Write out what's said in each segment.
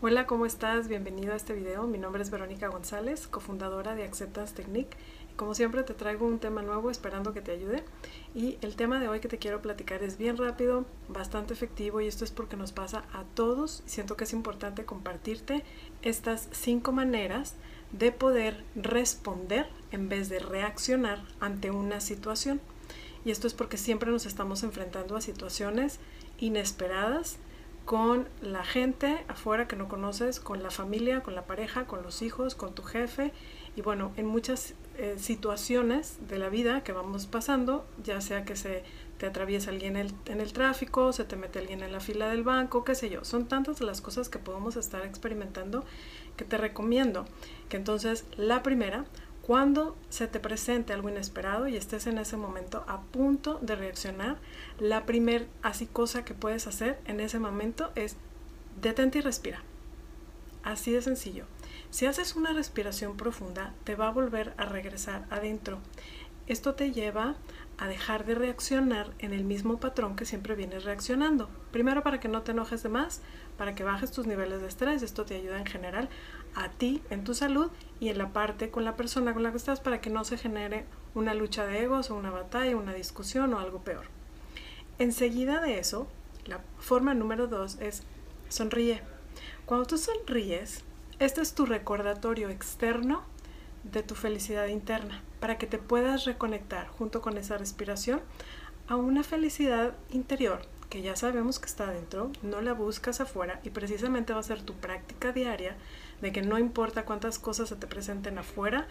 Hola, ¿cómo estás? Bienvenido a este video. Mi nombre es Verónica González, cofundadora de Acceptance Technique. Como siempre te traigo un tema nuevo esperando que te ayude. Y el tema de hoy que te quiero platicar es bien rápido, bastante efectivo y esto es porque nos pasa a todos. Siento que es importante compartirte estas cinco maneras de poder responder en vez de reaccionar ante una situación. Y esto es porque siempre nos estamos enfrentando a situaciones inesperadas con la gente afuera que no conoces, con la familia, con la pareja, con los hijos, con tu jefe. Y bueno, en muchas eh, situaciones de la vida que vamos pasando, ya sea que se te atraviesa alguien en el, en el tráfico, se te mete alguien en la fila del banco, qué sé yo, son tantas las cosas que podemos estar experimentando que te recomiendo que entonces la primera cuando se te presente algo inesperado y estés en ese momento a punto de reaccionar, la primer así cosa que puedes hacer en ese momento es detente y respira. Así de sencillo. Si haces una respiración profunda, te va a volver a regresar adentro. Esto te lleva a dejar de reaccionar en el mismo patrón que siempre vienes reaccionando. Primero para que no te enojes de más, para que bajes tus niveles de estrés. Esto te ayuda en general a ti, en tu salud y en la parte con la persona con la que estás para que no se genere una lucha de egos o una batalla, una discusión o algo peor. Enseguida de eso, la forma número dos es sonríe. Cuando tú sonríes, este es tu recordatorio externo de tu felicidad interna, para que te puedas reconectar junto con esa respiración a una felicidad interior que ya sabemos que está dentro, no la buscas afuera y precisamente va a ser tu práctica diaria de que no importa cuántas cosas se te presenten afuera,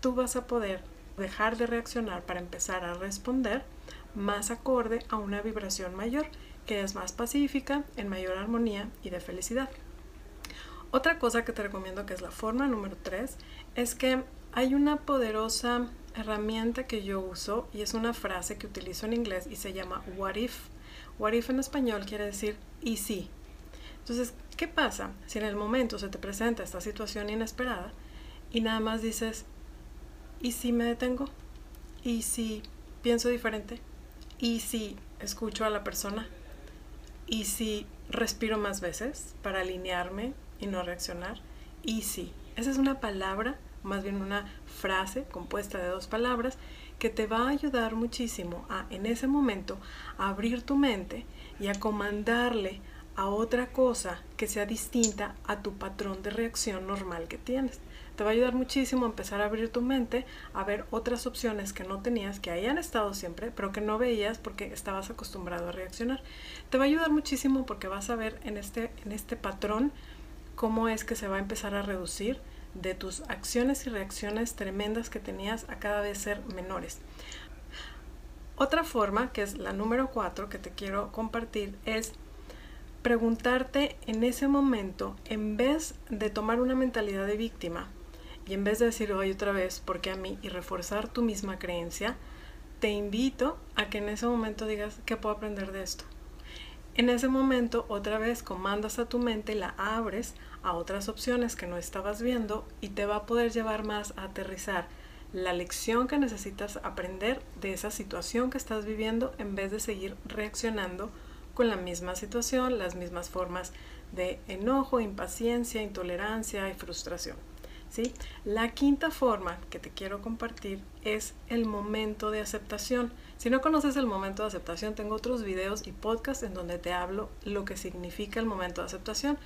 tú vas a poder dejar de reaccionar para empezar a responder más acorde a una vibración mayor, que es más pacífica, en mayor armonía y de felicidad. Otra cosa que te recomiendo, que es la forma número 3, es que hay una poderosa herramienta que yo uso y es una frase que utilizo en inglés y se llama what if. What if en español quiere decir y si. Entonces, ¿qué pasa si en el momento se te presenta esta situación inesperada y nada más dices, ¿y si me detengo? ¿Y si pienso diferente? ¿Y si escucho a la persona? ¿Y si respiro más veces para alinearme y no reaccionar? ¿Y si? Esa es una palabra, más bien una frase compuesta de dos palabras que te va a ayudar muchísimo a en ese momento abrir tu mente y a comandarle a otra cosa que sea distinta a tu patrón de reacción normal que tienes. Te va a ayudar muchísimo a empezar a abrir tu mente, a ver otras opciones que no tenías, que hayan estado siempre, pero que no veías porque estabas acostumbrado a reaccionar. Te va a ayudar muchísimo porque vas a ver en este, en este patrón cómo es que se va a empezar a reducir de tus acciones y reacciones tremendas que tenías a cada vez ser menores. Otra forma, que es la número cuatro que te quiero compartir, es preguntarte en ese momento, en vez de tomar una mentalidad de víctima y en vez de decir hoy otra vez, porque a mí, y reforzar tu misma creencia, te invito a que en ese momento digas, ¿qué puedo aprender de esto? En ese momento, otra vez comandas a tu mente, la abres a otras opciones que no estabas viendo y te va a poder llevar más a aterrizar la lección que necesitas aprender de esa situación que estás viviendo en vez de seguir reaccionando con la misma situación, las mismas formas de enojo, impaciencia, intolerancia y frustración. ¿sí? La quinta forma que te quiero compartir es el momento de aceptación. Si no conoces el momento de aceptación, tengo otros videos y podcasts en donde te hablo lo que significa el momento de aceptación,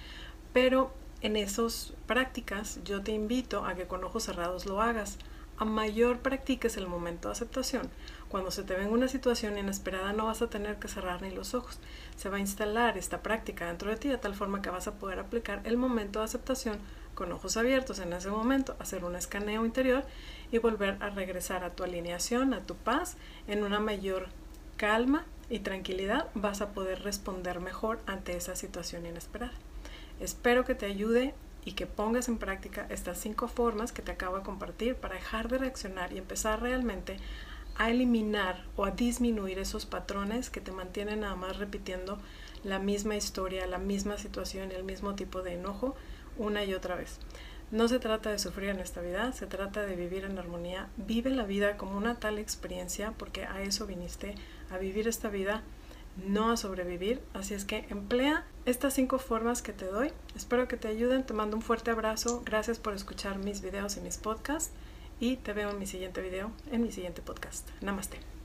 pero en esas prácticas yo te invito a que con ojos cerrados lo hagas. A mayor practiques el momento de aceptación, cuando se te venga una situación inesperada no vas a tener que cerrar ni los ojos. Se va a instalar esta práctica dentro de ti de tal forma que vas a poder aplicar el momento de aceptación con ojos abiertos en ese momento, hacer un escaneo interior y volver a regresar a tu alineación, a tu paz, en una mayor calma y tranquilidad vas a poder responder mejor ante esa situación inesperada. Espero que te ayude y que pongas en práctica estas cinco formas que te acabo de compartir para dejar de reaccionar y empezar realmente a eliminar o a disminuir esos patrones que te mantienen nada más repitiendo la misma historia, la misma situación y el mismo tipo de enojo una y otra vez. No se trata de sufrir en esta vida, se trata de vivir en armonía. Vive la vida como una tal experiencia porque a eso viniste, a vivir esta vida no a sobrevivir. Así es que emplea estas cinco formas que te doy. Espero que te ayuden. Te mando un fuerte abrazo. Gracias por escuchar mis videos y mis podcasts. Y te veo en mi siguiente video, en mi siguiente podcast. Namaste.